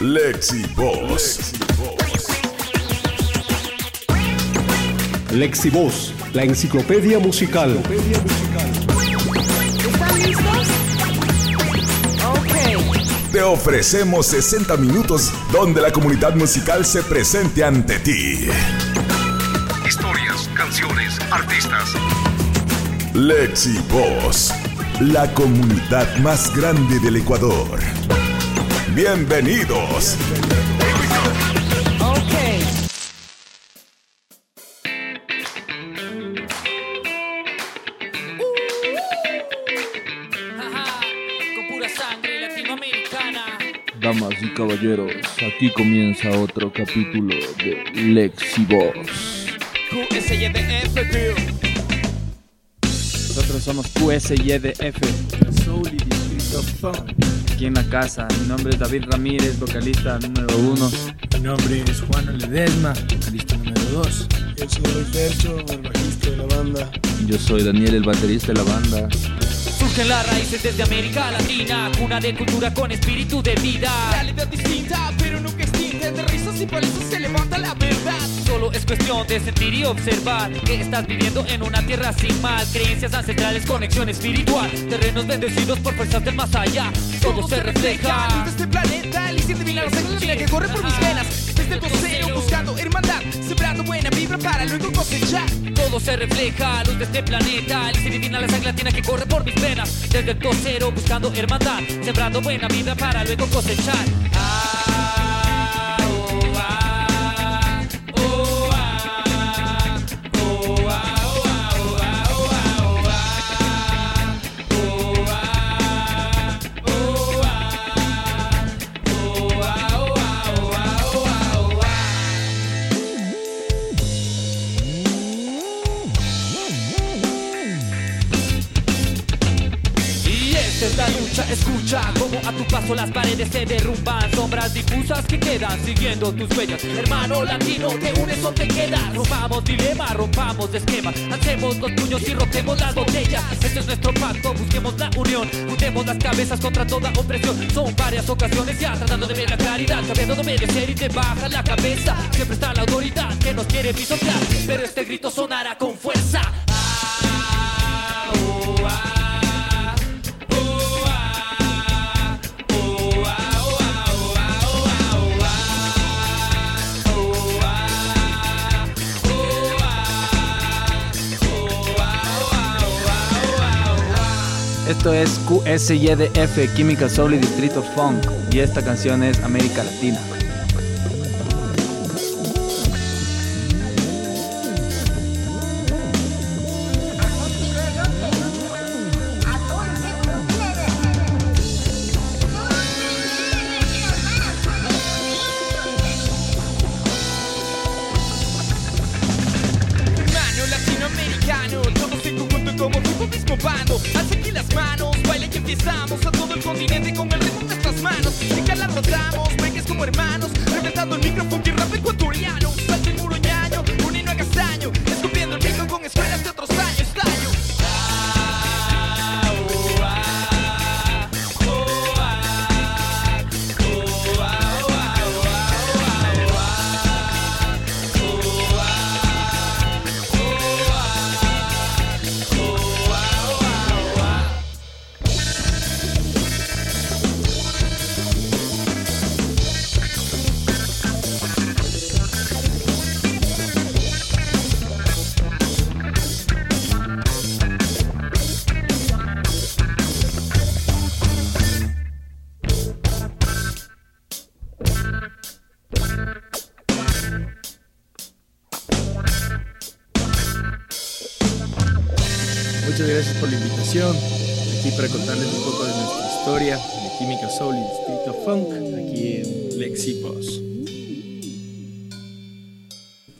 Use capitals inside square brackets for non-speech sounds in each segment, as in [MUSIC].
Lexi Boss. Lexi Voz, la enciclopedia musical. ¿Están listos? Te ofrecemos 60 minutos donde la comunidad musical se presente ante ti. Historias, canciones, artistas. Lexi Voz, la comunidad más grande del Ecuador. Bienvenidos. Damas y caballeros, aquí comienza otro capítulo de Lexi Boss. QSYDF, Nosotros somos QSYDF. Soul y Distrito Funk. Aquí en la casa. Mi nombre es David Ramírez, vocalista número uno. Mi nombre es Juan Ledesma, vocalista número 2. Yo soy Fercho, el bajista de la banda. Yo soy Daniel, el baterista de la banda. Surgen las raíces desde América Latina, cuna de cultura con espíritu de vida. Realidad distinta, pero nunca extinta. De risas y palizas se levanta la verdad. Solo es cuestión de sentir y observar que estás viviendo en una tierra sin mal. Creencias ancestrales, conexión espiritual. Terrenos bendecidos por fuerzas del más allá. Todo se refleja. Luz de este planeta, el de milagros latina que corre por mis venas. Desde el cosero buscando hermandad, sembrando buena vibra para luego cosechar. Todo se refleja, luz de este planeta. El divina, la sangre latina que corre por mis venas. Desde el cosero buscando hermandad, sembrando buena vida para luego cosechar. Paso las paredes se derrumban Sombras difusas que quedan siguiendo tus huellas. Hermano latino, te unes o te quedas. Rompamos dilema, rompamos esquema Hacemos los puños y rompemos las botellas. Este es nuestro pacto, busquemos la unión. Juntemos las cabezas contra toda opresión. Son varias ocasiones ya tratando de ver la claridad. Sabiendo no merecer y te baja la cabeza. Siempre está la autoridad que nos quiere pisotear. Pero este grito sonará con fuerza Esto es QSYDF, Química Soul y Distrito Funk. Y esta canción es América Latina. Muchas gracias por la invitación. Aquí para contarles un poco de nuestra historia de Química Soul y Distrito Funk, aquí en Lexi Boss.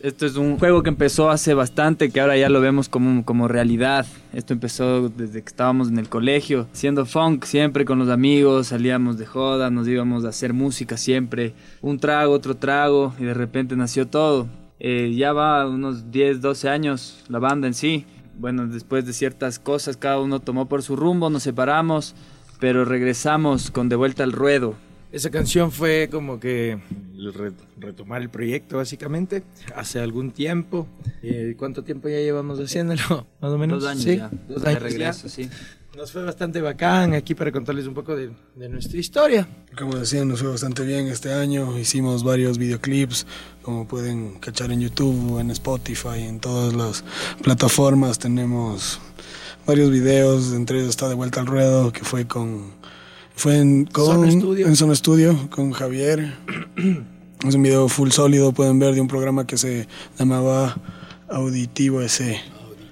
Esto es un juego que empezó hace bastante, que ahora ya lo vemos como, como realidad. Esto empezó desde que estábamos en el colegio, siendo funk siempre con los amigos, salíamos de joda, nos íbamos a hacer música siempre, un trago, otro trago, y de repente nació todo. Eh, ya va unos 10, 12 años la banda en sí. Bueno, después de ciertas cosas, cada uno tomó por su rumbo, nos separamos, pero regresamos con De vuelta al ruedo. Esa canción fue como que retomar el proyecto básicamente hace algún tiempo. Eh, ¿Cuánto tiempo ya llevamos haciéndolo? [LAUGHS] Más o menos. Dos años ¿Sí? ya. Dos de años regreso, ya. sí. Nos fue bastante bacán aquí para contarles un poco de, de nuestra historia. Como decían, nos fue bastante bien este año. Hicimos varios videoclips, como pueden cachar en YouTube, en Spotify, en todas las plataformas. Tenemos varios videos, entre ellos está De Vuelta al Ruedo, que fue con... Fue en, con, Sono Studio. en Sono Studio con Javier. [CLEARS THROAT] es un video full sólido, pueden ver, de un programa que se llamaba Auditivo S.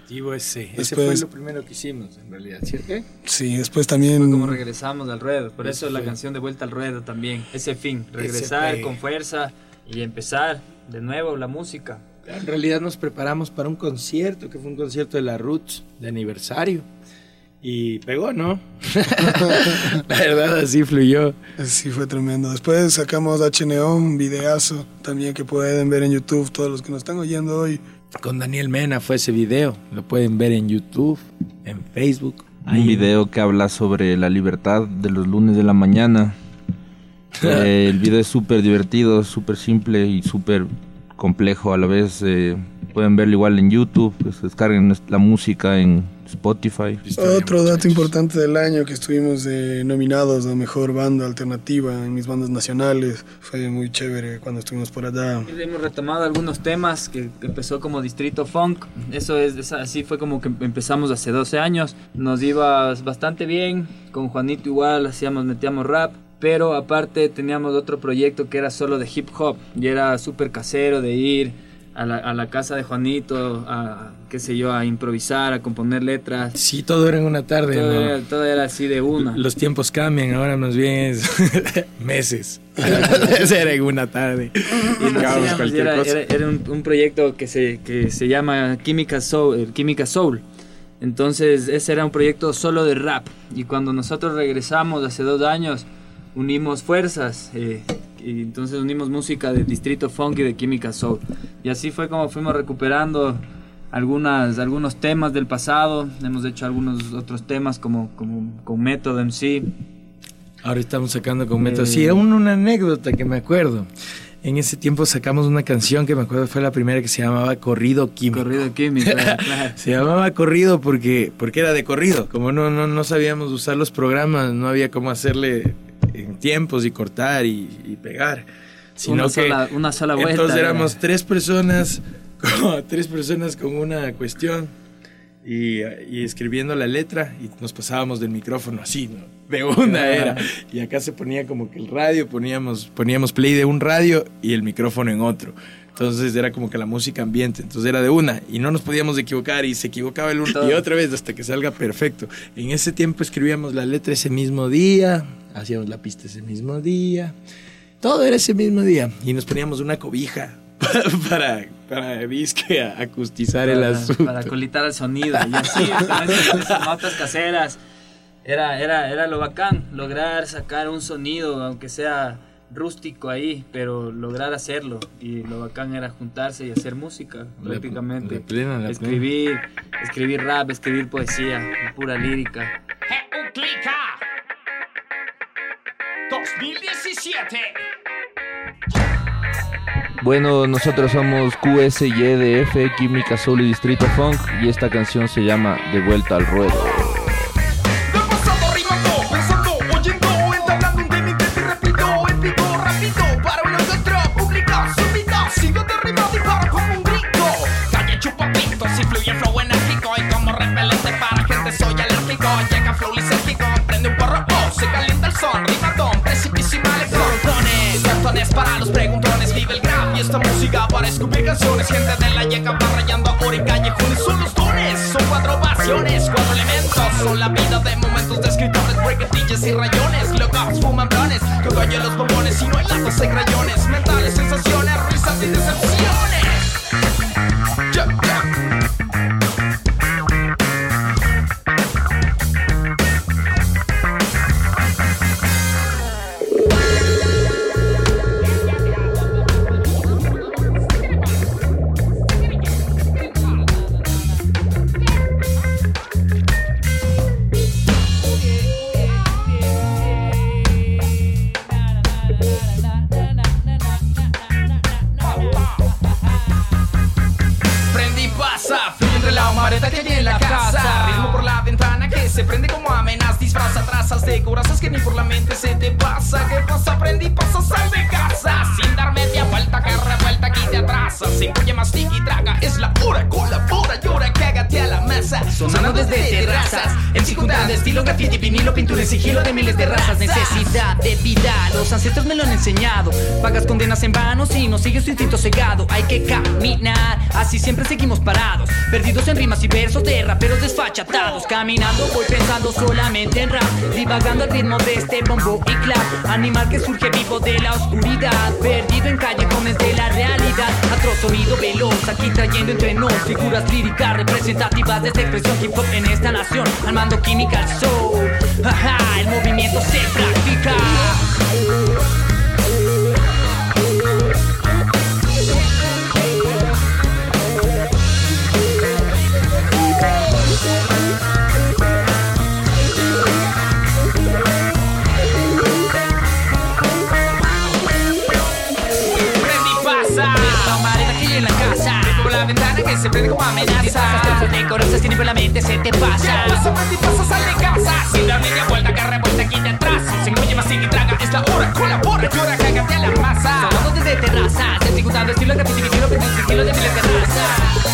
Auditivo ese. Ese Después- fue lo primero que hicimos, en realidad, ¿cierto? Sí, después también... Fue como regresamos al ruedo. Por eso la canción de vuelta al ruedo también. Ese fin, regresar fue. con fuerza y empezar de nuevo la música. En realidad nos preparamos para un concierto, que fue un concierto de la Roots de aniversario. Y pegó, ¿no? [LAUGHS] la verdad, así fluyó. Sí, fue tremendo. Después sacamos HNO, un videazo también que pueden ver en YouTube todos los que nos están oyendo hoy. Con Daniel Mena fue ese video. Lo pueden ver en YouTube, en Facebook. Un video que habla sobre la libertad de los lunes de la mañana. [LAUGHS] Eh, el video es súper divertido, súper simple y súper complejo a la vez. eh, pueden verlo igual en YouTube, pues, descarguen la música en Spotify. Otro dato importante del año que estuvimos eh, nominados a Mejor Banda Alternativa en mis bandas nacionales. Fue muy chévere cuando estuvimos por allá. Hemos retomado algunos temas que, que empezó como Distrito Funk. Eso es, es- así fue como que empezamos hace 12 años. Nos iba bastante bien. Con Juanito igual hacíamos, metíamos rap. Pero aparte teníamos otro proyecto que era solo de hip hop. Y era súper casero de ir a la, a la casa de Juanito, a qué sé yo, a improvisar, a componer letras. Sí, todo era en una tarde, Todo, ¿no? era, todo era así de una. Los tiempos cambian, ahora más bien es [LAUGHS] meses. [LAUGHS] Era en una tarde. Y hacíamos, y era, era- era un, un proyecto que se, que se llama Química Soul, el Química Soul. Entonces ese era un proyecto solo de rap. Y cuando nosotros regresamos hace dos años, unimos fuerzas. eh, y entonces unimos música de Distrito Funk y de Química Soul. Y así fue como fuimos recuperando algunas, algunos temas del pasado. Hemos hecho algunos otros temas como, como con Método MC. Ahora estamos sacando con método. Eh. Sí, aún una anécdota que me acuerdo. En ese tiempo sacamos una canción que me acuerdo fue la primera que se llamaba Corrido Químico. Corrido Químico. [LAUGHS] claro. Se llamaba corrido porque, porque era de corrido. Como no, no, no sabíamos usar los programas, no había cómo hacerle en tiempos y cortar y, y pegar. Sino una, que sola, una sola vuelta. entonces éramos tres personas, [LAUGHS] tres personas con una cuestión y, y escribiendo la letra y nos pasábamos del micrófono así, ¿no? De una era. Y acá se ponía como que el radio, poníamos, poníamos play de un radio y el micrófono en otro. Entonces era como que la música ambiente, entonces era de una y no nos podíamos equivocar y se equivocaba el uno y otra vez hasta que salga perfecto. En ese tiempo escribíamos la letra ese mismo día, hacíamos la pista ese mismo día, todo era ese mismo día. Y nos poníamos una cobija [LAUGHS] para, para disque acustizar el para, asunto. para colitar el sonido. Y así [LAUGHS] con esas- notas caseras. Era, era, era lo bacán lograr sacar un sonido aunque sea rústico ahí pero lograr hacerlo. Y lo bacán era juntarse y hacer música La- prácticamente. la plena, la escribir escribir rap escribir poesía pura lírica. Clica 2017 Bueno, nosotros somos QSYDF, Química Soul y Distrito Funk y esta canción se llama De vuelta al ruedo. Llega flow lisérgico, prende un porro, oh, se calienta el son, para los preguntones, vive el grab y esta música para escupir canciones. Gente de la yeca va rayando ahora en callejones, son los dones, son cuatro ovaciones, cuatro elementos. Son la vida de momentos de escritores, brequetillas y rayones. Locos fuman blones, que oye los bombones y no hay latas de crayones. Mentales sensaciones, risas y decepciones. ¿Qué pasa? Aprendí, pasa, sal de casa. Sin dar media vuelta, que revuelta aquí te atrasa. Encolle, mastica y traga. Es la hora, colabora, llora, cágate a la masa. Sonando desde terrazas. En circundan de estilo graffiti, vinilo, pintura en sigilo de miles de razas. Necesidad de vida, los ancestros me lo han enseñado. Pagas condenas en vano si no sigues tu instinto cegado. Hay que caminar, así siempre seguimos parados. Perdidos en rimas y versos de raperos desfachatados. Caminando voy pensando solamente en rap. Divagando al ritmo de este bombo y clap. Animal que surge vivo de la oscuridad. Perdido en callejones de la realidad. Atroz sonido veloz, aquí trayendo entre nos figuras líricas representativas de esta expresión hip hop en esta nación. Armando química al soul. Ajá, el movimiento se practica. Que se prende como amenaza. De corazas tiene por la mente se te pasa. ¿Qué pasa? Prende y pasa, sal de casa. Sin dar media vuelta, que revuelta aquí de atrás. Se encolle más y traga. Es la hora, colabora, llora, cágate a la masa. Sonando desde terrazas. El circuitado estilo graffiti, vinilo, pintura, sigilo de miles de razas.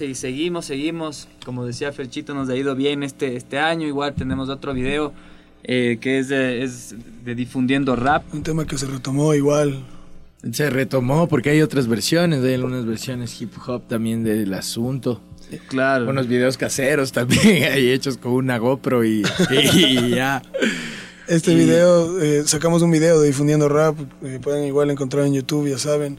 Y ahí seguimos, seguimos. Como decía Ferchito, nos ha ido bien este, este año. Igual tenemos otro video eh, que es de, es de difundiendo rap. Un tema que se retomó igual. Se retomó porque hay otras versiones, hay algunas versiones hip hop también del asunto. Claro. Unos videos caseros también [LAUGHS] hay hechos con una GoPro y, y ya. Este Y- video, eh, sacamos un video de difundiendo rap, eh, pueden igual encontrar en YouTube, ya saben.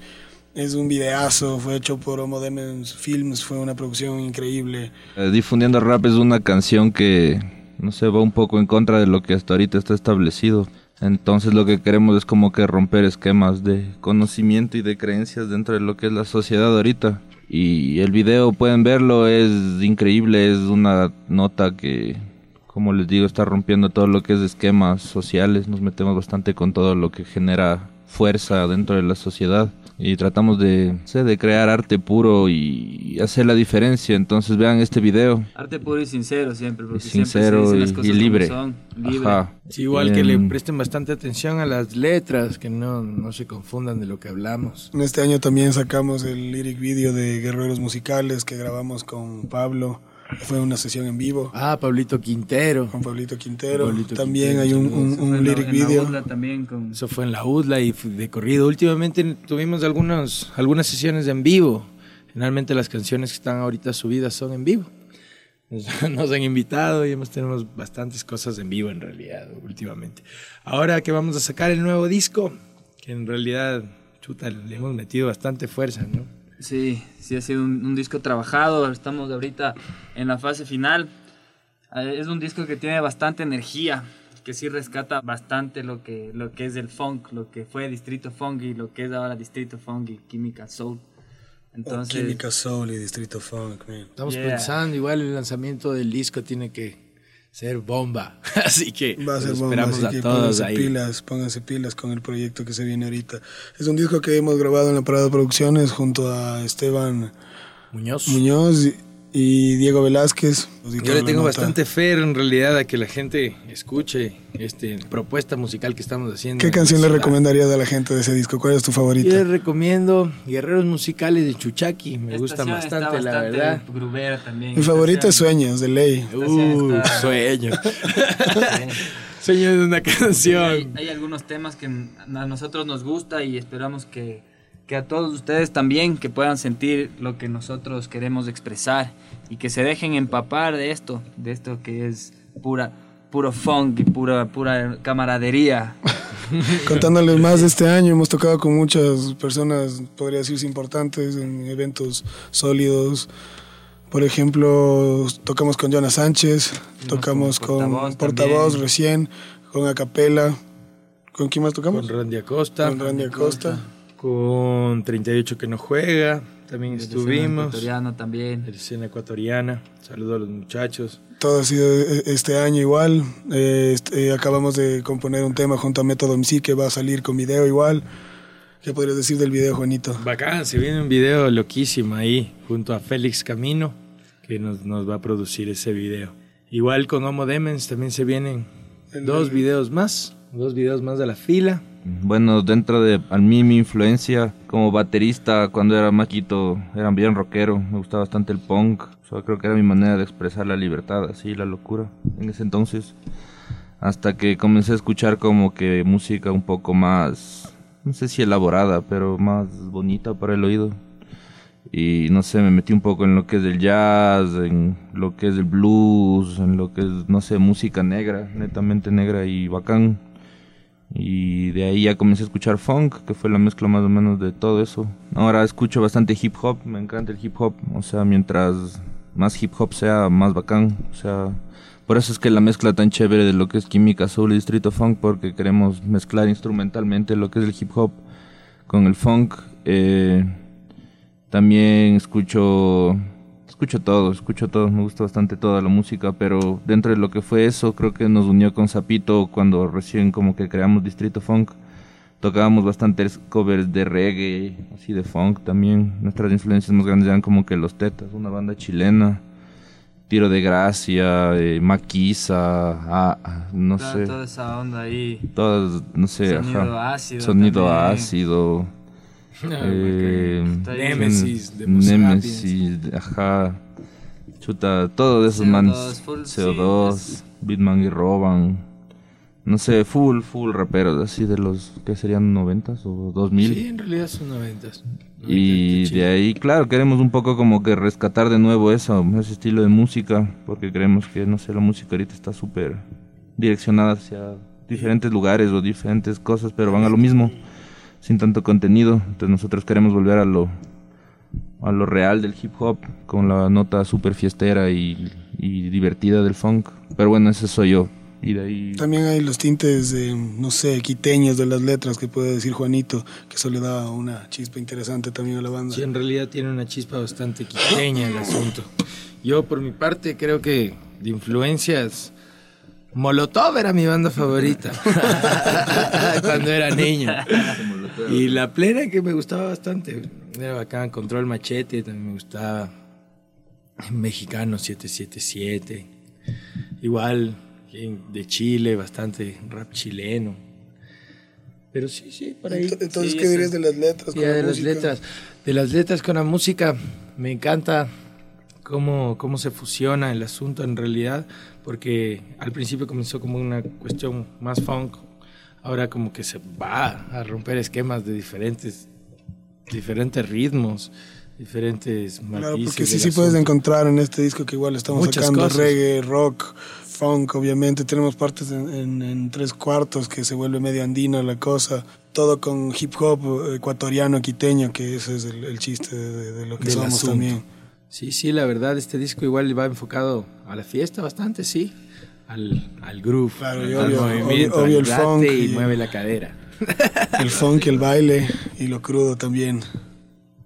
Es un videazo, fue hecho por Homo Demens Films, fue una producción increíble. Eh, Difundiendo Rap es una canción que, no sé, va un poco en contra de lo que hasta ahorita está establecido. Entonces lo que queremos es como que romper esquemas de conocimiento y de creencias dentro de lo que es la sociedad ahorita. Y el video, pueden verlo, es increíble, es una nota que, como les digo, está rompiendo todo lo que es esquemas sociales. Nos metemos bastante con todo lo que genera fuerza dentro de la sociedad y tratamos de, no sé, de crear arte puro y hacer la diferencia. Entonces vean este video. Arte puro y sincero siempre. Porque Y siempre se sincero dicen las y- cosas y como libre. son, libre. Ajá. Sí, igual que le presten bastante atención a las letras, que no, no se confundan de lo que hablamos. En este año también sacamos el lyric video de Guerreros Musicales que grabamos con Pablo. Fue una sesión en vivo Ah, Pablito Quintero. con Pablito Quintero. Pablito también Quintero, hay un, un- un En la- lyric en la video. burla también con... Eso fue en la UDLA y de corrido. Últimamente tuvimos algunos, algunas sesiones en vivo. Generalmente las canciones que están ahorita subidas son en vivo. Nos, [LAUGHS] nos han invitado y hemos tenemos bastantes cosas en vivo en realidad últimamente. Ahora que vamos a sacar el nuevo disco, que en realidad, chuta, le hemos metido bastante fuerza, ¿no? Sí, sí ha sido un, un disco trabajado. Estamos ahorita en la fase final. Eh, Es un disco que tiene bastante energía, que sí rescata bastante lo que, lo que es el funk, lo que fue Distrito Funk y lo que es ahora Distrito Funk y Química Soul. Entonces, Química Soul y Distrito Funk, man. Estamos Yeah. pensando, igual el lanzamiento del disco tiene que ser bomba. [LAUGHS] Así que Va a ser bomba, esperamos así a que todos pónganse ahí. pilas, pónganse pilas con el proyecto que se viene ahorita. Es un disco que hemos grabado en la Parada Producciones junto a Esteban Muñoz. Muñoz y, Diego Velázquez. Yo le tengo bastante fe en realidad a que la gente escuche este propuesta musical que estamos haciendo. ¿Qué canción le recomendarías a la gente de ese disco? ¿Cuál es tu Yo favorita? les recomiendo Guerreros Musicales de Chuchaki, me está bastante, la verdad. grubera también. Mi favorita es Sueños, de ley. Uh, está- sueño. canción- [LAUGHS] [LAUGHS] sueño de una Sí, canción. hay, hay algunos temas que a nosotros nos gusta y esperamos que, que a todos ustedes también que puedan sentir lo que nosotros queremos expresar y que se dejen empapar de esto, de esto que es pura puro funk y pura pura camaradería [LAUGHS] contándoles más de este año. Hemos tocado con muchas personas, podría decirse importantes, en eventos sólidos. Por ejemplo, tocamos con Jonas Sánchez, tocamos con Portavoz Portavoz también. recién, con Acapela. ¿Con quién más tocamos? Con Randy Acosta. Con Randy Acosta. Con 38 que no juega. También escena estuvimos. ecuatoriana también. Escena ecuatoriana. Saludo a los muchachos. Todo ha sido eh, este año igual. Eh, este, eh, acabamos de componer un tema junto a Método MC que va a salir con video igual. ¿Qué podrías decir del video, Juanito? Bacán, se viene un video loquísimo ahí, junto a Félix Camino, que nos, nos va a producir ese video. Igual con Homo Demens también se vienen dos videos más, dos videos más de la fila. Bueno, dentro de a mí mi influencia como baterista cuando era maquito era bien rockero, me gustaba bastante el punk, o sea, creo que era mi manera de expresar la libertad, así, la locura en ese entonces. Hasta que comencé a escuchar como que música un poco más, no sé si elaborada, pero más bonita para el oído. Y no sé, me metí un poco en lo que es el jazz, en lo que es el blues, en lo que es, no sé, música negra, netamente negra y bacán. Y de ahí ya comencé a escuchar funk, que fue la mezcla más o menos de todo eso. Ahora escucho bastante hip hop, me encanta el hip hop. O sea, mientras más hip hop sea, más bacán. O sea, por eso es que la mezcla tan chévere de lo que es Química Soul y Distrito Funk, porque queremos mezclar instrumentalmente lo que es el hip hop con el funk. Eh, también escucho escucho todo, escucho todo, me gusta bastante toda la música, pero dentro de lo que fue eso, creo que nos unió con Zapito cuando recién como que creamos Distrito Funk. Tocábamos bastantes covers de reggae, así de funk también. Nuestras influencias más grandes eran como que Los Tetas, una banda chilena. Tiro de Gracia, eh, Maquisa, ah, no Toda, sé. toda esa onda ahí. Todas, no sé, Sonido ajá. ácido Sonido también. ácido. [LAUGHS] eh. Nemesis, de Nemesis, ajá. Chuta, todo de esos CO2, manes. full, sí, CO2, es- Bitman y Roban. No sé, full, full raperos, así de los que serían 90s o 2000. Sí, en realidad son noventas. Y de ahí, claro, queremos un poco como que rescatar de nuevo eso, ese estilo de música, porque creemos que, no sé, la música ahorita está súper direccionada hacia diferentes lugares o diferentes cosas, pero van a lo mismo, sin tanto contenido. Entonces nosotros queremos volver a lo, a lo real del hip hop, con la nota súper fiestera y, y divertida del funk. Pero bueno, ese soy yo. Y de ahí... También hay los tintes, de, no sé, quiteños de las letras que puede decir Juanito, que eso le da una chispa interesante también a la banda. Sí, en realidad tiene una chispa bastante quiteña el asunto. Yo, por mi parte, creo que de influencias, Molotov era mi banda favorita [LAUGHS] cuando era niño. Y la plena que me gustaba bastante. Era bacán, Control Machete también me gustaba. Mexicano 777. Igual de Chile, bastante rap chileno. Pero sí, sí, por ahí. Ent- Entonces, Sí, ¿qué dirías de las letras? con ya, la de las música? letras. De las letras con la música, me encanta cómo, cómo se fusiona el asunto en realidad, porque al principio comenzó como una cuestión más funk, ahora como que se va a romper esquemas de diferentes, diferentes ritmos, diferentes matices. Claro, porque sí, sí puedes encontrar en este disco que igual estamos Muchas sacando cosas. reggae, rock, funk, obviamente. Tenemos partes en, en- en tres cuartos que se vuelve medio andina la cosa. Todo con hip hop ecuatoriano, quiteño, que ese es el, el chiste de, de lo que Del somos asunto. también. Sí, sí, la verdad, este disco igual va enfocado a la fiesta bastante, sí. Al, al groove, Claro, al obvio- movimiento, obvio- obvio al el funk y y- mueve la cadera. [LAUGHS] El funk, el baile y lo crudo también.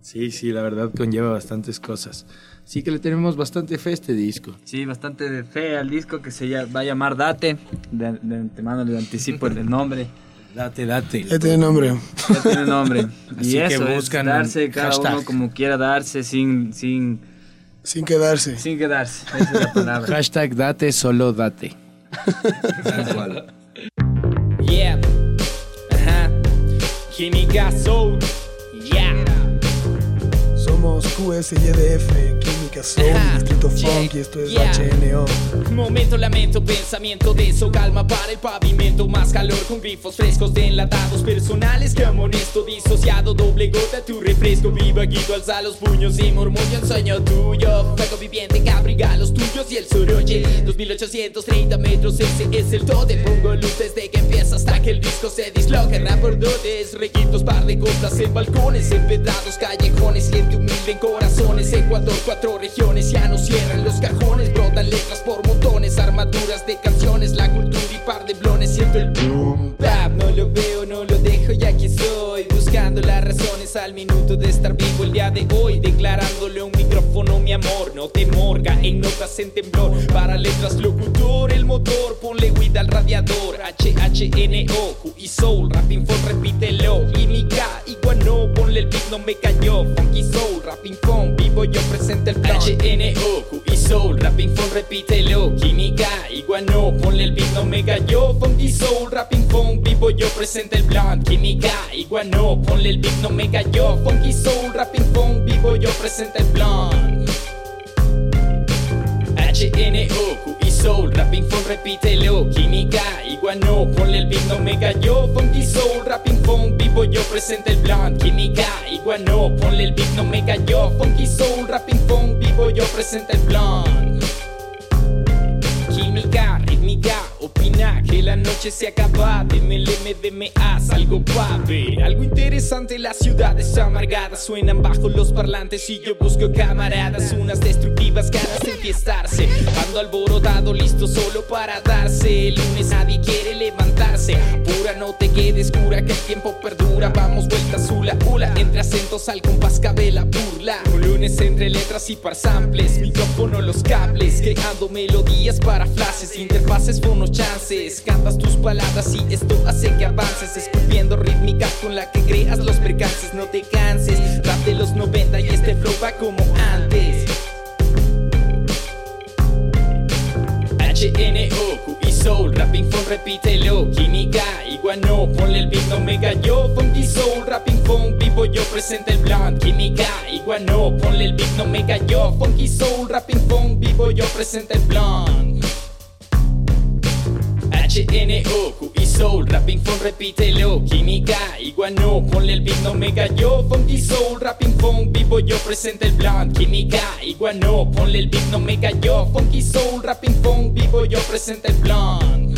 Sí, sí, la verdad conlleva bastantes cosas. Sí que le tenemos bastante fe a este disco. Sí, bastante de fe al disco que se va a llamar Date. De, de antemano le anticipo el, el nombre. [LAUGHS] Date, date. Ya tiene nombre. Ya tiene nombre. [LAUGHS] Así y que eso, es buscan darse un cada hashtag. uno como quiera darse sin, sin, Sin quedarse. sin quedarse. Esa es la palabra. [LAUGHS] Hashtag date, solo date. Yeah. Ajá. Química Soul. Yeah. Somos QSYDF, Química Soul, Ajá. Distrito Yeah. Funk y esto es Yeah. HNO. Momento, lamento, pensamiento de eso, calma para el pavimento, más calor con grifos frescos de enlatados personales que amonesto, disociado, doble gota, tu refresco, viva Guido, alza los puños y murmullo un sueño tuyo, fuego viviente que abriga los tuyos y el soroche, 2830 metros, ese es el tote, pongo luz desde que empieza hasta que el disco se disloca por dotes, reguitos, par de coplas en balcones, empedrados callejones, siente humilde en corazones. Ecuador, cuatro regiones, ya no cierran los cajones, brotan letras por montones, armaduras de canciones, la cultura y par de blones. Siento el boom, bap, no lo veo, no lo dejo, ya aquí estoy, buscando las razones al minuto de estar vivo el día de hoy, declarándole un micrófono mi amor, no te morga en notas en temblor, para letras locutor, el motor, ponle weed al radiador, H-H-N-O, Q y soul, rapping for repítelo, química, igual no, ponle el beat, no me cayó, funky soul, rapping phone, vivo yo presente el plan, H-N-O, soul, rapping phone, repítelo, química, igual no, ponle el beat, no me cayó, funky soul, rapping phone, vivo yo presente el plan, química, igual no, ponle el beat, no me cayó, funky soul, rapping phone, vivo yo presente el plan. H-N-O, Q y soul, rapping phone, repítelo, química, igual no, ponle el beat, no me cayó, funky soul, rapping phone, vivo yo presente el plan, química, igual no, ponle el beat, no me cayó, funky soul, rapping phone, vivo yo presente el plan. Química, rítmica, opina que la noche se acaba. DMLM, DMA, salgo pa' ver algo interesante. Las ciudades amargadas suenan bajo los parlantes y yo busco camaradas. Unas destructivas ganas de enfiestarse. Ando alborotado, listo solo para darse. El lunes nadie quiere levantarse. Pura, no te quedes cura que el tiempo perdura. Vamos vueltas, hula, hula. Entre acentos al compás cabe la burla. Un lunes entre letras y par samples. Micrófono, los cables. Creando melodías para flashes, interfaces, fonos, chances. Cantas tus palabras y esto hace que avances. Esculpiendo rítmica con la que creas los percances. No te canses. Rap de los 90 y este flow va como antes. HNO, y Soul, rapping phone, repítelo, química, igual no, ponle el beat, no me cayó, funky soul, rapping phone, vivo yo presente el plan, química, igual no, ponle el beat, no me cayó, funky soul, rapping phone, vivo yo presente el plan. HNO, Q y Soul, rapping phone, repítelo, química, igual no, ponle el beat, no me cayó, funky soul, rapping phone, vivo yo presente el plan, química, igual no, ponle el beat, no me cayó, funky soul, rapping phone, vivo yo presente el plan.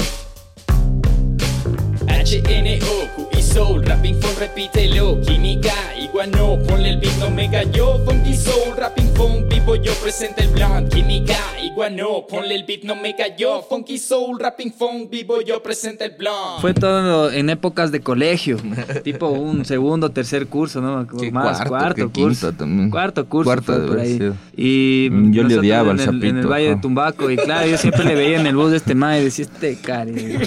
HNO, y Soul, rapping phone, repítelo, química, igual no, ponle el beat, no me cayó, funky soul, rapping phone, vivo yo presente el plan, química, igual no, ponle el beat, no me cayó, funky soul, rapping phone, vivo yo presente el plan. Fue todo en épocas de colegio, [LAUGHS] tipo un segundo, tercer curso, ¿no? Sí, Más, cuarto, cuarto, que curso. quinto también. Cuarto curso Cuarto fue por ahí. Y Mm, yo le odiaba en al el, en el sapito, Valle de. Tumbaco. Y claro, yo siempre le veía en el bus de este man y decía, este cari. [LAUGHS]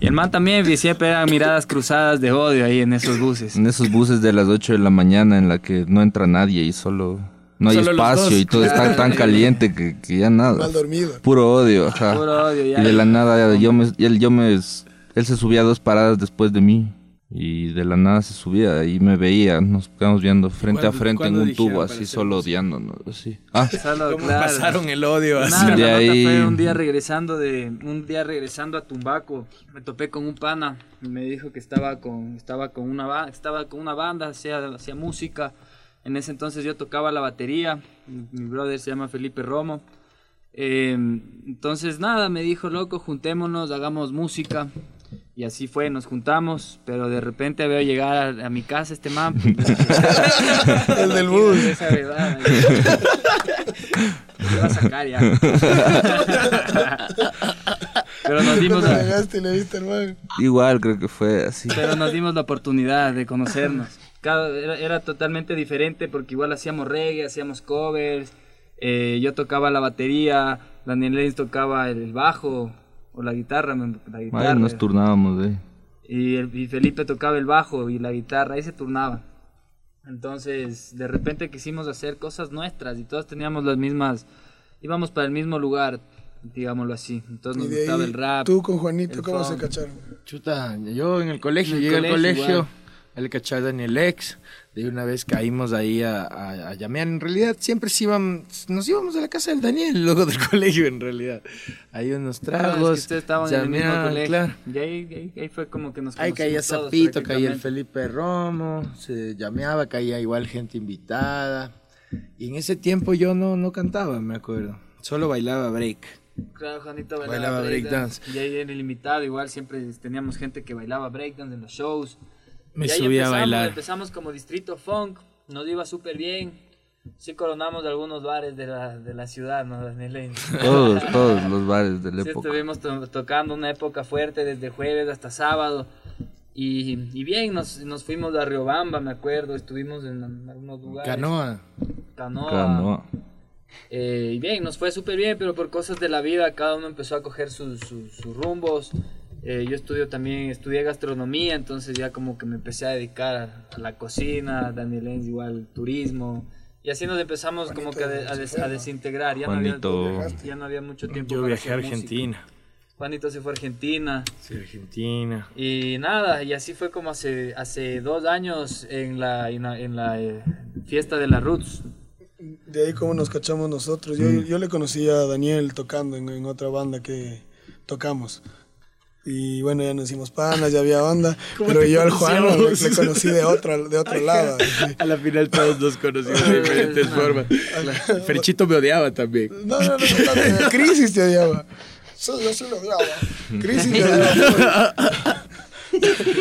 y el man también y eran miradas cruzadas de odio ahí en esos buses. En esos buses de las 8 de la mañana en la que no entra nadie y solo no hay Solo espacio y todo está tan [LAUGHS] caliente que, que ya nada. Mal dormido. Puro odio, ajá. Puro odio, ya. Y de la nada yo me, él, yo me, él se subía dos paradas después de mí. Y de la nada se subía y me veía, nos quedamos viendo frente a ¿Cuándo- frente en un tubo, así solo odiándonos, así. Ah, [LAUGHS] Solo, ¿Cómo claro. pasaron el odio así? Nada, De la nota ahí- fue un día regresando de un día regresando a Tumbaco, me topé con un pana y me dijo que estaba con estaba con una ba- estaba con una banda, hacía hacía música. En ese entonces yo tocaba la batería, mi, mi brother se llama Felipe Romo. Eh, entonces nada, me dijo, "Loco, juntémonos, hagamos música." Y así fue, nos juntamos, pero de repente veo llegar a, a mi casa este man. [LAUGHS] El del bus. Esa va a sacar ya. Pero nos dimos la, llegaste y le viste al man. igual creo que fue así. pero nos dimos la oportunidad de conocernos. Cada, era, era totalmente diferente porque igual hacíamos reggae, hacíamos covers. eh, yo tocaba la batería, Daniel Lenz tocaba el bajo o la guitarra. me- La guitarra. Ahí nos turnábamos de y, el- y Felipe tocaba el bajo y la guitarra, ahí se turnaba. Entonces, de repente quisimos hacer cosas nuestras y todos teníamos las mismas, íbamos para el mismo lugar, digámoslo así. Entonces nos gustaba el rap. tú con Juanito, el ¿cómo se funk. cacharon? Chuta, yo en el colegio, En el llegué al colegio, igual. el cachar Daniel Ex, de una vez caímos ahí a, a, a llamear. En realidad siempre se iban, nos íbamos a la casa del Daniel, luego del [LAUGHS] colegio en realidad. Ahí unos Ah, es que tragos, ustedes estaban en el mismo colegio. claro. Y ahí, ahí, ahí fue como que nos Ahí caía Zapito, caía el. Felipe Romo, se llameaba, caía igual gente invitada. Y en ese tiempo yo no, no cantaba, me acuerdo. Solo bailaba break. Claro, Juanito bailaba, Bailaba breakdance. breakdance. Y ahí en el limitado igual siempre teníamos gente que bailaba breakdance en los shows. Me y ahí subía a empezamos, bailar. Empezamos como Distrito Funk, nos iba súper bien. Sí coronamos algunos bares de la, de la ciudad, ¿no, Daniel? [LAUGHS] Todos, todos los [LAUGHS] bares de la Sí, época. estuvimos to- tocando una época fuerte desde jueves hasta sábado. Y, y bien, nos, nos fuimos a Riobamba, me acuerdo. Estuvimos en algunos lugares. Canoa. Canoa. Canoa. Eh, y bien, nos fue súper bien, pero por cosas de la vida cada uno empezó a coger sus, sus- sus rumbos. Eh, yo estudio también, estudié gastronomía, entonces ya como que me empecé a dedicar a, a la cocina, Daniel Enz igual turismo. Y así nos empezamos como que a, de- a des- a desintegrar. Ya no, Juanito. había, ya no había mucho tiempo. Yo viajé a hacer música. Argentina. Juanito se fue a Argentina. Sí, Argentina. Y nada, y así fue como hace, hace dos años en la, en la, en la, eh, fiesta de la Roots. De ahí como nos cachamos nosotros. Yo, yo le conocí a Daniel tocando en, en otra banda que tocamos. Y bueno, ya nos hicimos panas, ya había onda. [LAUGHS] Pero yo al Juan le, conocíamos? le conocí de otro, de otro lado. [LAUGHS] A la final todos nos conocimos de diferentes formas. Ferchito me odiaba también. No, no, no, no, no, Crisis te odiaba. Sí, yo sí lo odiaba. Crisis te odiaba.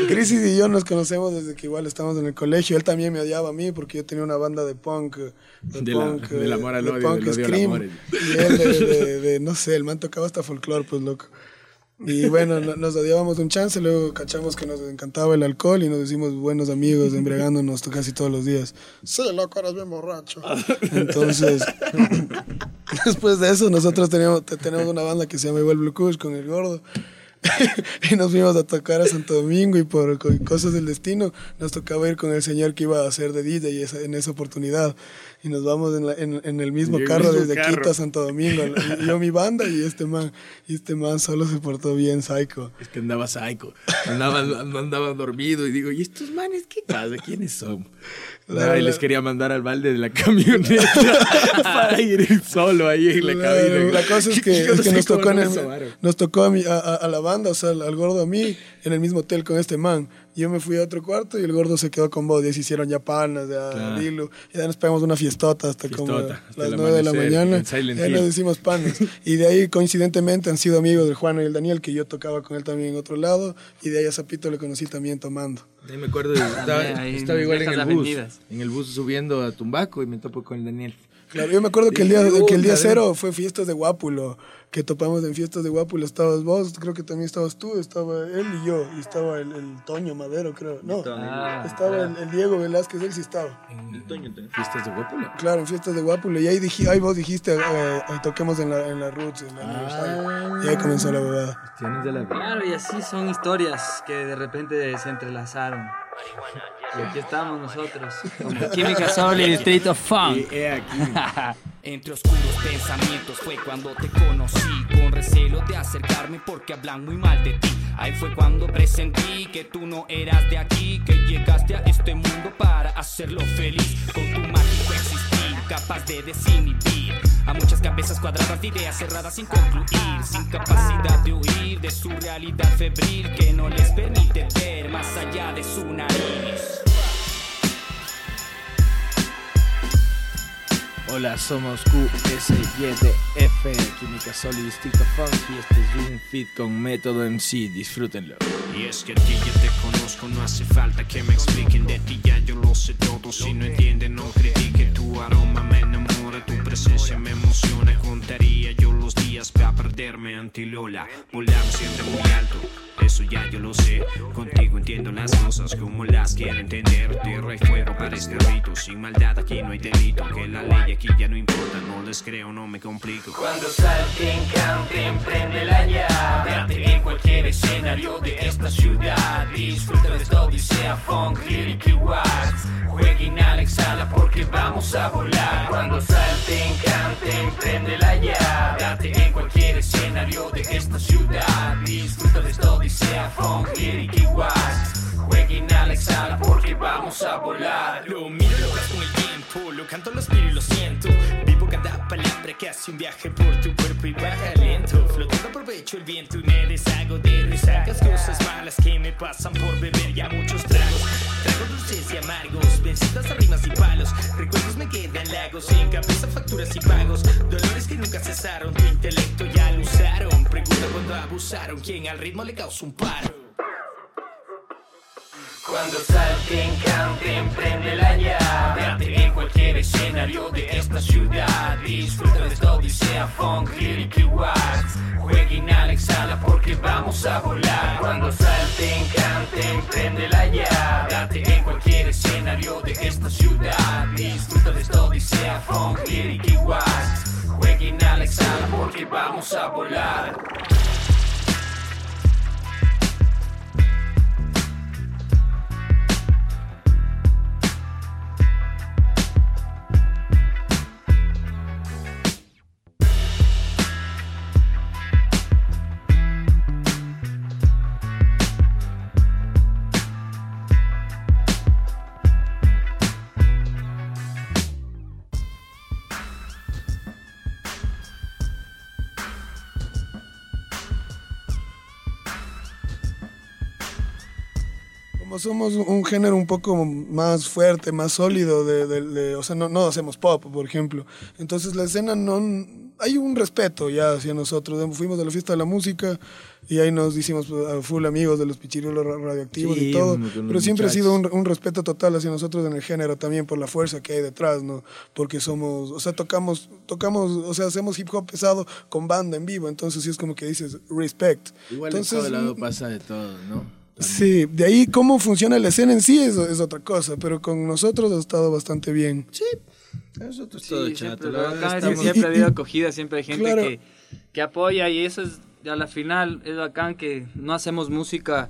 Crisis y yo nos conocemos desde que igual estábamos en el colegio. Él también me odiaba a mí porque yo tenía una banda de punk. De, De la- del amor al de odio, punk del odio al scream. amor. Y él de, de- de- no sé, el man tocaba hasta folclore, pues loco. Y bueno, no- nos odiábamos un chance, luego cachamos que nos encantaba el alcohol y nos hicimos buenos amigos, embriagándonos casi todos los días. Sí, loco, eres bien borracho. Entonces, [LAUGHS] después de eso, nosotros teníamos, te- tenemos una banda que se llama igual Blue Kush con el gordo. [LAUGHS] y nos fuimos a tocar a Santo Domingo y por co- cosas del destino nos tocaba ir con el señor que iba a hacer de DJ en esa oportunidad. Y nos vamos en, la- en- en el mismo el carro mismo desde carro. Quito a Santo Domingo. Yo mi banda y este man. Y este man solo se portó bien psycho. Es que andaba psycho. Andaba, andaba dormido y digo, ¿y estos manes qué pasa? ¿Quiénes son? Claro, y les quería mandar al balde de la camioneta [LAUGHS] para ir solo ahí en la Claro, cabina. La cosa es que, es que nos tocó, en el- nos tocó a, a, a- a la banda, o sea, al gordo a mí, en el mismo hotel con este man. Yo me fui a otro cuarto y el gordo se quedó con vos. Y ahí se hicieron ya panas, ya Claro. Y ya nos pegamos una fiestota hasta como Fiestota, hasta las nueve de la mañana. en Silent Y ahí Hill. nos hicimos panas. y de ahí, coincidentemente, han sido amigos del Juan y el Daniel, que yo tocaba con él también en otro lado. Y de ahí a Zapito le conocí también tomando. Ahí me acuerdo, estaba, ahí estaba igual en el bus. En el bus subiendo a Tumbaco y me topo con el Daniel. Claro, yo me acuerdo que el día, que el día cero fue fiestas de Guápulo, que topamos en fiestas de Guápulo. Estabas vos, creo que también estabas tú, estaba él y yo, y estaba el, el Toño Madero, creo. No, Ah, estaba el, el Diego Velázquez, él sí estaba. Fiestas de Guapulo. Claro, en fiestas de Guápulo. Y ahí, dije, ahí vos dijiste, eh, eh, toquemos en la, en la Roots, en la aniversario. Y ahí comenzó la bobada. Tienes de la vida. Claro, y así son historias que de repente se entrelazaron. Y aquí estamos nosotros, como Química Soul y Distrito Funk. Y aquí. [LAUGHS] Entre oscuros pensamientos fue cuando te conocí. Con recelo de acercarme porque hablan muy mal de ti. Ahí fue cuando presentí que tú no eras de aquí Que llegaste a este mundo para hacerlo feliz. Con tu mágico existir, capaz de desinhibir A muchas cabezas cuadradas de ideas cerradas sin concluir Sin capacidad de huir de su realidad febril Que no les permite ver más allá de su nariz Hola, somos QSYDF, Química Sol y Distrito Funk y este es un feed con método MC, disfrútenlo. Y es que a ti ya te conozco, no hace falta que me expliquen de ti, ya yo lo sé todo. Si no entienden, no critiquen. Tu aroma me enamora, tu presencia me emociona. Contaría yo los días para perderme ante Lola. Volamos siempre muy alto, eso ya yo lo sé. Contigo entiendo las cosas como las quiero entender. Tierra y fuego para este rito, sin maldad aquí no hay delito. Que la ley aquí ya no importa, no les creo, no me complico. Cuando salten, canten, prende la llave Escenario de esta ciudad. Disfruta de esto, sea funk, lyric y wax Jueguen Alex Sala porque vamos a volar. Cuando salten, canten, prende la llave. Ante en cualquier escenario de esta ciudad. Disfruta de esto, sea funk, lyric y wax Jueguen Alex Sala porque vamos a volar Lo miro, lo con el tiempo, lo canto, lo aspiro y lo siento. Vivo cada palabra que hace un viaje por tu cuerpo y baja lento. Flotando aprovecho el viento y me deshago de resacas. Cosas malas que me pasan por beber ya muchos tragos. Traigo dulces y amargos, vencidas a rimas y palos. Recuerdos me quedan lagos en cabeza facturas y pagos. Dolores que nunca cesaron, tu intelecto ya lo usaron. Pregunta cuando abusaron, quién al ritmo le causó un paro. Cuando salten, canten, prende la llave. En cualquier escenario de esta ciudad Disfruta de esta odisea, funk, lyric y wax. Jueguen al exhala porque vamos a volar. Cuando salten, canten, prende la llave. Date en cualquier escenario de esta ciudad. Disfruta de esta odisea, funk, lyric y wax. Jueguen al exhala porque vamos a volar Como somos un género un poco más fuerte, más sólido, de, de- de- o sea, no, no hacemos pop, por ejemplo. Entonces la escena no... Hay un respeto ya hacia nosotros. Fuimos a la fiesta de la música y ahí nos hicimos a full amigos de los pichirulos ra- radioactivos Sí, y todo. Pero siempre ha sido un, muchachos. un respeto total hacia nosotros en el género también por la fuerza que hay detrás, ¿no? Porque somos, o sea, tocamos, tocamos, o sea, hacemos hip hop pesado con banda en vivo. Entonces sí es como que dices, respect. Igual Entonces, en todo lado pasa de todo, ¿no? Sí, de ahí cómo funciona la escena en sí es, es otra cosa, pero con nosotros ha estado bastante bien. Sí, nosotros Sí, todo siempre, chato. es que estamos- siempre ha habido [LAUGHS] acogida, siempre hay gente Claro. que, que apoya y eso es, a la final, es bacán que no hacemos música,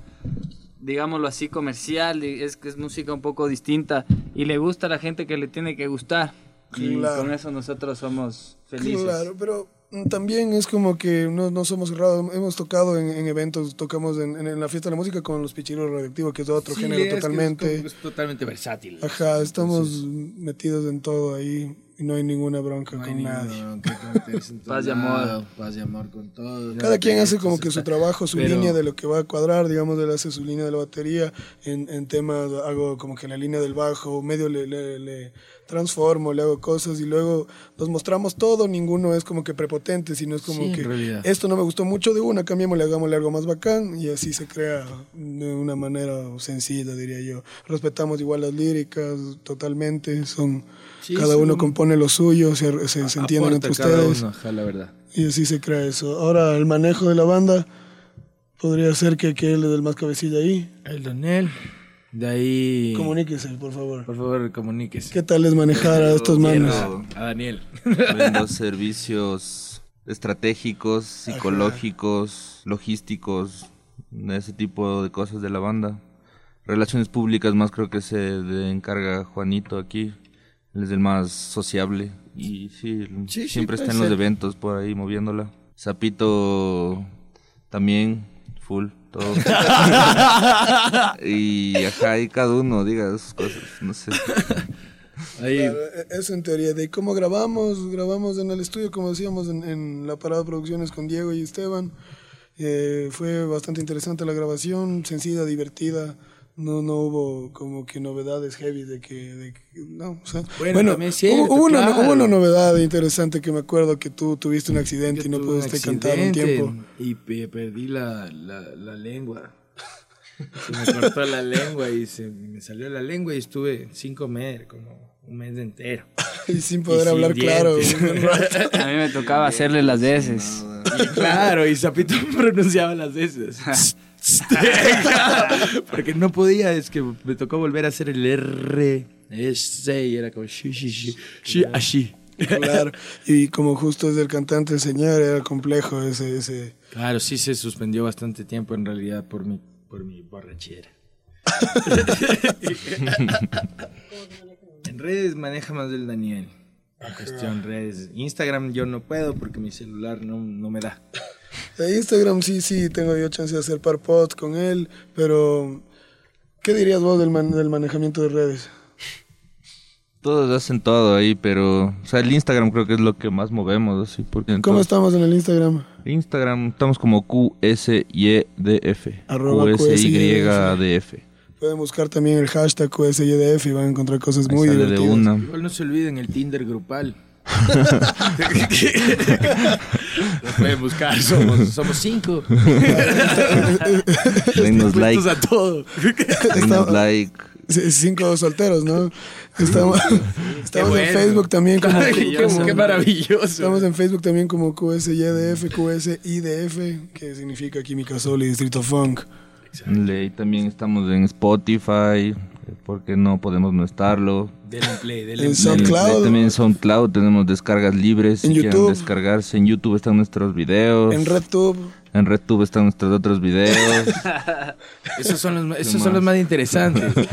digámoslo así, comercial, es que es música un poco distinta y le gusta a la gente que le tiene que gustar. Y Claro. con eso nosotros somos felices. Claro, pero también es como que no, no somos cerrados. Hemos tocado en, en eventos, tocamos en, en la fiesta de la música con los Pichiros Radioactivos, que es otro Sí, género es que es totalmente. como- Es, totalmente versátil. Ajá, estamos metidos en todo ahí no hay ninguna bronca No hay con nadie. bronca, [LAUGHS] Paz y amor. Paz y amor con todo. Cada quien hace como que su trabajo, su Pero- línea de lo que va a cuadrar, digamos, él hace su línea de la batería, en, en temas hago como que la línea del bajo, medio le, le, le transformo, le hago cosas y luego nos mostramos todo, ninguno es como que prepotente, sino es como Sí, que realidad. esto no me gustó mucho de una, cambiémosle, hagámosle algo más bacán y así se crea de una manera sencilla, diría yo. Respetamos igual las líricas totalmente, son Sí, cada sí, uno un- compone lo suyo, se, se, se entienden entre cada ustedes. uno, ajá, la verdad. Y así se crea eso. Ahora, el manejo de la banda podría ser que, que él es el más cabecilla ahí. El Donel. De ahí. Comuníquese, por favor. Por favor, comuníquese. ¿Qué tal es manejar a estos manos? A Daniel. Vendo servicios estratégicos, psicológicos, logísticos, ese tipo de cosas de la banda. Relaciones públicas más creo que se encarga Juanito aquí. Él es el más sociable y sí, sí, siempre está en los ser. eventos por ahí moviéndola. Zapito también, full, todo. [LAUGHS] y ajá, y cada uno diga sus cosas, no sé. Ahí. Claro, e- eso en teoría. De cómo grabamos, grabamos en el estudio, como decíamos, en, en la Parada Producciones con Diego y Esteban. Eh, fue bastante interesante la grabación, sencilla, divertida. No, no hubo como que novedades heavy de que, de que- no, o sea, Bueno, cierto, hubo, hubo una, hubo una novedad interesante que me acuerdo que tú tuviste un accidente y no un pudiste cantar un tiempo. Y pe- perdí la, la, la lengua. Se me cortó la lengua y se me salió la lengua y estuve sin comer como un mes entero. [LAUGHS] Y sin poder hablar claro. [LAUGHS] A mí me tocaba hacerle las veces. Y claro, y Zapito [LAUGHS] pronunciaba las veces. Porque no podía, es que me tocó volver a hacer el R, S, y era como shi, shi, shi, shi, así. Claro, y como justo es el cantante el señor, era complejo ese, ese. Claro, sí se suspendió bastante tiempo en realidad por mi, por mi borrachera. En redes maneja más del Daniel. En cuestión redes. Instagram yo no puedo porque mi celular no, no me da. [LAUGHS] De Instagram sí, sí, tengo yo chance de hacer par posts con él, pero ¿qué dirías vos del, man- del manejamiento de redes? Todos hacen todo ahí, pero... O sea, el Instagram creo que es lo que más movemos, así, porque... ¿Cómo estamos en el Instagram? Instagram estamos como QSYDF. Arroba QSYDF. Pueden buscar también el hashtag QSYDF y van a encontrar cosas muy divertidas. una. Igual no se olviden el Tinder grupal. [LAUGHS] Nos pueden buscar, somos, somos cinco. [LAUGHS] Denos like, a todo. denos like. Cinco solteros, ¿no? Estamos, estamos bueno. en Facebook también como- qué maravilloso. Estamos en Facebook también como QSYDF, QSIDF, que significa Química Sol y Distrito Funk. Y también estamos en Spotify, porque no podemos no estarlo. Denle play, denle En play. SoundCloud. También en SoundCloud tenemos descargas libres. En si quieren YouTube. descargarse. En YouTube están nuestros videos. En RedTube. En RedTube están nuestros otros videos. [LAUGHS] Esos son los, esos ¿Qué son los más? interesantes. [LAUGHS]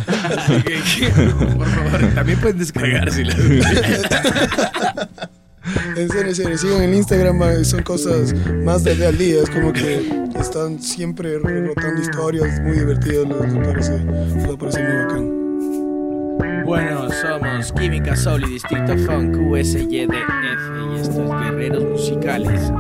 Por favor, también pueden descargárselas. [LAUGHS] En serio, en serio, sigan en Instagram, son cosas más de al día, es como que están siempre rotando historias muy divertidas, les parece, les parece muy bacán. Bueno, somos Química Soul y Distrito Funk USYDF y estos guerreros musicales.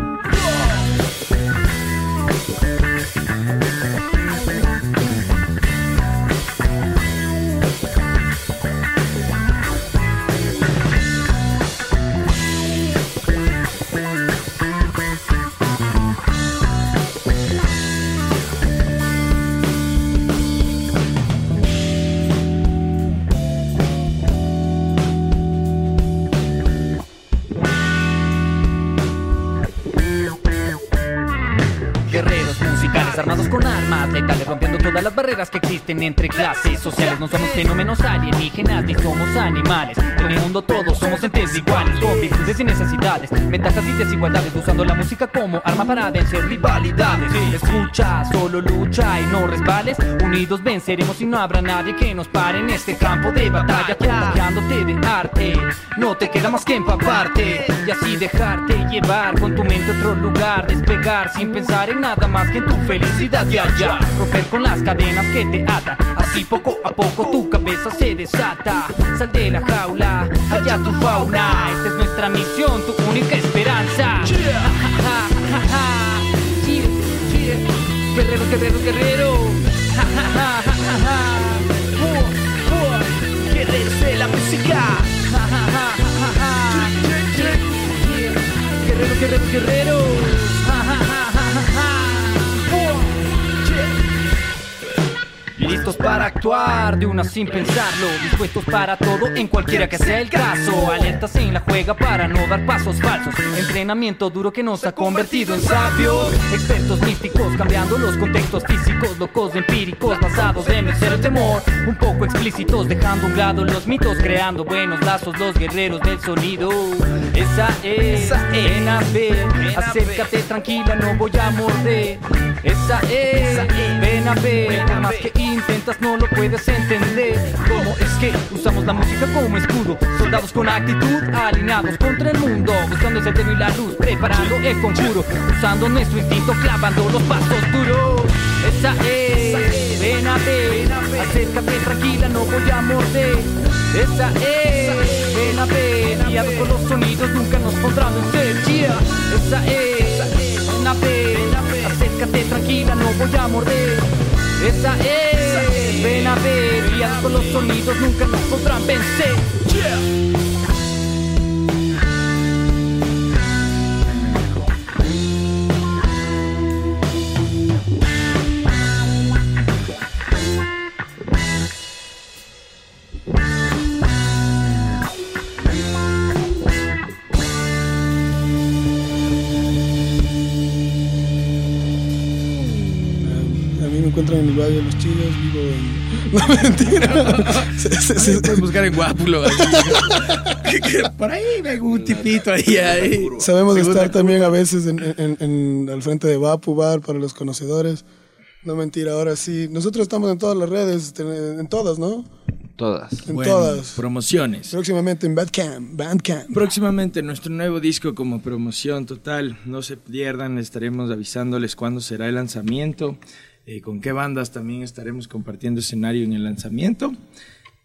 Musicales armados con armas letales rompiendo todas las barreras que existen entre clases sociales. No somos fenómenos alienígenas ni somos animales. En el mundo todos somos entes iguales, con virtudes y necesidades, ventajas y desigualdades, usando la música como arma para vencer rivalidades. Escucha, solo lucha y no resbales. Unidos venceremos y no habrá nadie que nos pare en este campo de batalla, contagiándote de arte. No te queda más que empaparte y así dejarte llevar con tu mente a otro lugar, despegar sin pensar en nada más que en tu felicidad de allá. Romper con las cadenas que te atan, así poco a poco tu cabeza se desata. Sal de la jaula, allá tu fauna. Esta es nuestra misión, tu única esperanza. Yeah, yeah. Guerrero, guerrero, guerrero. Uh. Guerreros de la música. Guerrero, guerrero, guerrero. Listos para actuar de una sin pensarlo, dispuestos para todo en cualquiera que sea el caso. Alertas en la juega para no dar pasos falsos. Entrenamiento duro que nos ha convertido en sabios. Expertos místicos cambiando los contextos físicos, locos empíricos basados en el ser el temor. Un poco explícitos dejando a un lado los mitos, creando buenos lazos los guerreros del sonido. Esa es, ven a ver, acércate tranquila, no voy a morder. Esa es, ven a ver, que intentas no lo puedes entender. ¿Cómo es que usamos la música como escudo? Soldados con actitud, alineados contra el mundo, buscando el centro y la luz, preparando el conjuro, usando nuestro instinto, clavando los pasos duros. Esa es, ven a ver, acércate tranquila, no voy a morder. Esa es, ven a ver, guiados por los sonidos, nunca nos pondrán en ser. Yeah. Esa es, ven a ver, acércate tranquila, no voy a morder. Esa es, ven a ver, por los sonidos, nunca nos podrán vencer. Barrio de los chillos, vivo en... [LAUGHS] No, mentira. Se- se- se- Puedes buscar en Guápulo. [LAUGHS] Por ahí me un tipito ahí. ahí. Sabemos Segunda estar también a veces en, en- en- al frente de Vapu Bar para los conocedores. No mentira, ahora sí. Nosotros estamos en todas las redes, en todas, ¿no? Todas. En Bueno, todas. Promociones. Próximamente en Bandcamp, Bandcamp. Próximamente nuestro nuevo disco como promoción total. No se pierdan, estaremos avisándoles cuándo será el lanzamiento, eh, con qué bandas también estaremos compartiendo escenario en el lanzamiento.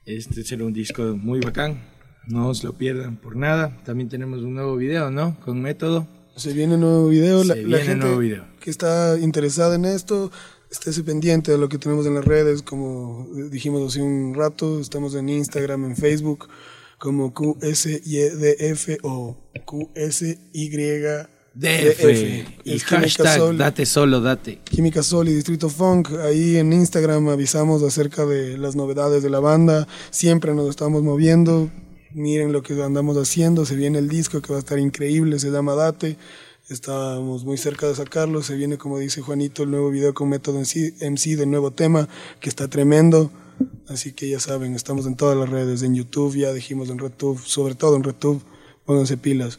Este será un disco muy bacán, no os lo pierdan por nada. También tenemos un nuevo video, ¿no? Con método. Se viene un nuevo video. Se la viene gente nuevo video. que está interesada en esto, estése pendiente de lo que tenemos en las redes, como dijimos hace un rato, estamos en Instagram, en Facebook, como QSYDF o QSYDF. DF. Y Es Química hashtag Sol. date solo, date. Química Sol y Distrito Funk. Ahí en Instagram avisamos acerca de las novedades de la banda. Siempre nos estamos moviendo. Miren lo que andamos haciendo. Se viene el disco que va a estar increíble. Se llama Date. Estamos muy cerca de sacarlo. Se viene, como dice Juanito, el nuevo video con Método MC del nuevo tema que está tremendo. Así que ya saben, estamos en todas las redes. En YouTube, ya dijimos en RedTube, sobre todo en RedTube. Pónganse pilas.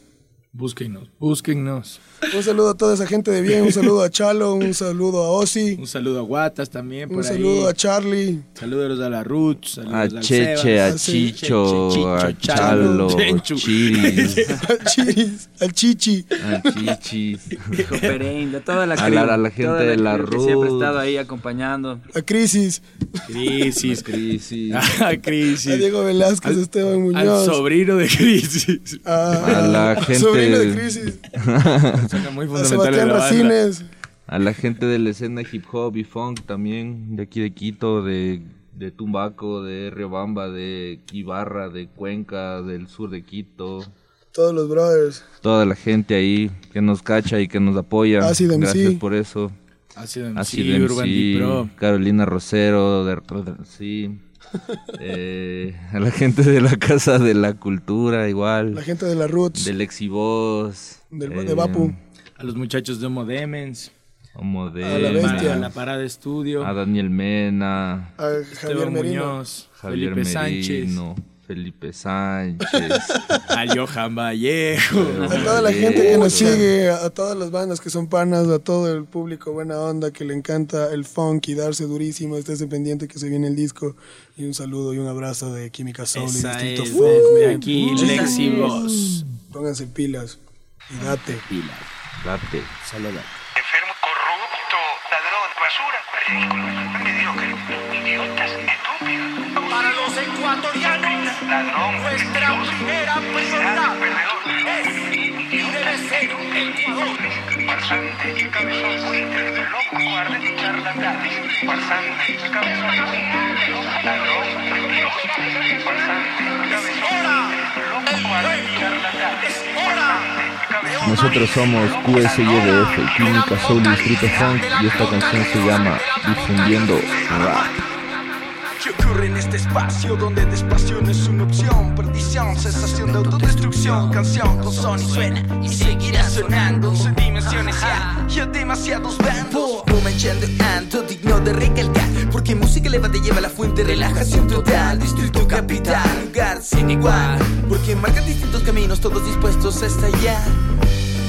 Búsquennos, búsquennos. Un saludo a toda esa gente de bien. Un saludo a Chalo. Un saludo a Ozzy. Un saludo a Guatas también por Un ahí. saludo a Charlie. Saludos a la Ruth, saludos A al Cheche, Sebas. a Chicho, a Chalo, [LAUGHS] Chenchu. Chiris, [LAUGHS] al Chiris, al Chichi. a Chichi, Hijo Pereira, a toda la, A crew, la- a la gente toda de la que siempre ha estado ahí acompañando. A Crisis. Crisis. Crisis, [LAUGHS] a Crisis. A Diego Velázquez, Al- Esteban Al Muñoz. sobrino de Crisis. a la gente, Sobrino de Crisis. Persona muy A fundamental de Sebastián. Racines. a la gente de la escena hip hop y funk también, de aquí de Quito, de, de Tumbaco, de Riobamba, de Ibarra, de Cuenca, del sur de Quito. Todos los brothers. Toda la gente ahí que nos cacha y que nos apoya. MC. Gracias por eso. Ácido MC, Ácido Urban D Pro. MC, Carolina Rosero, de, de- sí. [LAUGHS] Eh, a la gente de la Casa de la Cultura, igual. La gente de la Roots. Del Exibos. Del- eh, de Vapu. A los muchachos de Homo Demens. Homo de A la bestia. A la Parada Estudio. a Daniel Mena, A Javier. Muñoz. Javier Felipe Sánchez. Merino, Felipe Sánchez. [LAUGHS] A Johan Vallejo. A toda la gente que nos sigue, a todas las bandas que son panas, a todo el público buena onda que le encanta el funk y darse durísimo, estés pendiente que se viene el disco. Y un saludo y un abrazo de Química Soul y Esa Distrito es, Funk. man. aquí, Lexi. Boss. Pónganse pilas y date. Date. Solo date. Enfermo, corrupto, ladrón, basura, ridículo, mediocre, idiotas, estúpidos. Para los ecuatorianos, Ladrón, nuestra mentiroso, primera prioridad perdedor, es y debe ser Ecuador. farsante, cabezón, buitre, loco, cobarde, charlatán, farsante, cabezón, buitre, loco, ladrón, mentiroso, farsante, cabezón, buitre, loco, cobarde, charlatán, Es hora Nosotros somos QSYDF, Química Soul y Distrito Funk y esta canción se llama Difundiendo Rap. ¿Qué ocurre en este espacio donde despacio no es una opción? Perdición, sensación de autodestrucción, canción con son y suena y seguirá sonando. Son dimensiones ya, ya demasiados bandos. No manchando ando, digno de recalcar, porque música eleva te lleva a la fuente, relajación total. Distrito capital, lugar sin igual, porque marcan distintos caminos, todos dispuestos a estallar.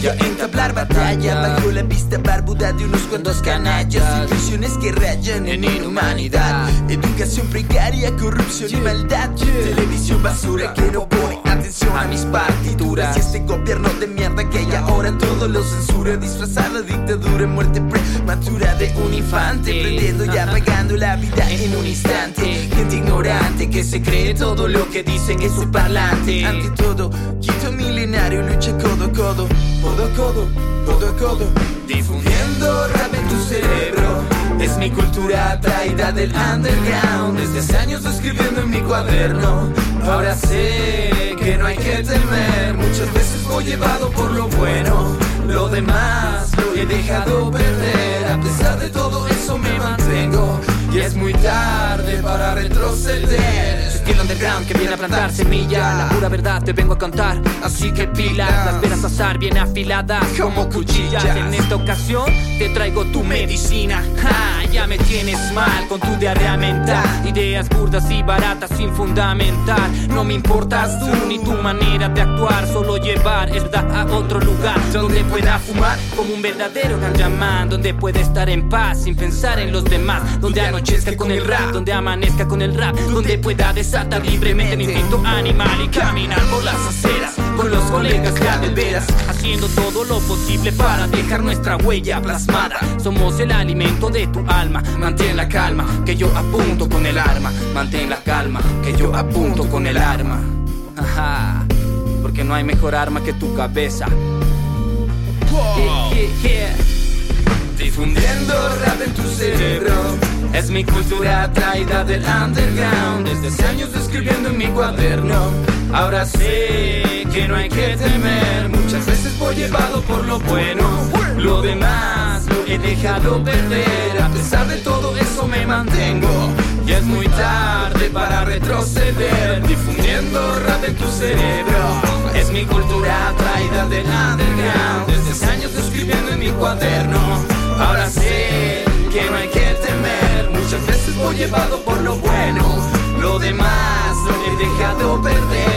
Ya entablar batalla bajo la vista barbuda de unos cuantos canallas. Situaciones que rayan en inhumanidad. Educación precaria, corrupción y maldad. Televisión basura que no pone atención a mis partituras. Y este gobierno de mierda que ya ahora todo lo censura Disfrazada dictadura, muerte prematura de un infante. Prendiendo y apagando la vida en un instante. Gente ignorante que se cree todo lo que dicen en su parlante. Ante todo, quinto milenario lucha codo a codo Codo a codo, codo a codo. Difundiendo rap en tu cerebro. Es mi cultura traída del underground. Desde hace años escribiendo en mi cuaderno. Ahora sé que no hay que temer. Muchas veces voy llevado por lo bueno. Lo demás lo he dejado perder. A pesar de todo eso me mantengo. Y es muy tarde para retroceder Underground que viene a plantar semilla. La pura verdad te vengo a contar Así que pilas, las veras azar bien afiladas Como cuchillas. En esta ocasión te traigo tu medicina. Ja, Ya me tienes mal con tu diarrea mental. Ideas burdas y baratas sin fundamentar. No me importas tú ni tu manera de actuar Solo llevar verdad a otro lugar. Donde pueda fumar como un verdadero Ganjaman Donde pueda estar en paz sin pensar en los demás. Donde anochezca con el rap, donde amanezca con el rap. Donde pueda desatar libremente mi instinto animal Y caminar por las aceras con los colegas ya de veras Haciendo todo lo posible para dejar nuestra huella plasmada. Somos el alimento de tu alma. Mantén la calma, que yo apunto con el arma. Mantén la calma, que yo apunto con el arma. Ajá, porque no hay mejor arma que tu cabeza. Yeah, yeah, yeah. Difundiendo rap en tu cerebro Es mi cultura traída del underground. Desde hace años escribiendo en mi cuaderno. Ahora sé que no hay que temer. Muchas veces voy llevado por lo bueno. Lo demás lo he dejado perder. A pesar de todo eso me mantengo. Y es muy tarde para retroceder. Difundiendo rap en tu cerebro. Es mi cultura traída del underground. Desde hace años escribiendo en mi cuaderno. Ahora sé que no hay que temer. Muchas veces voy llevado por lo bueno Lo demás lo he dejado perder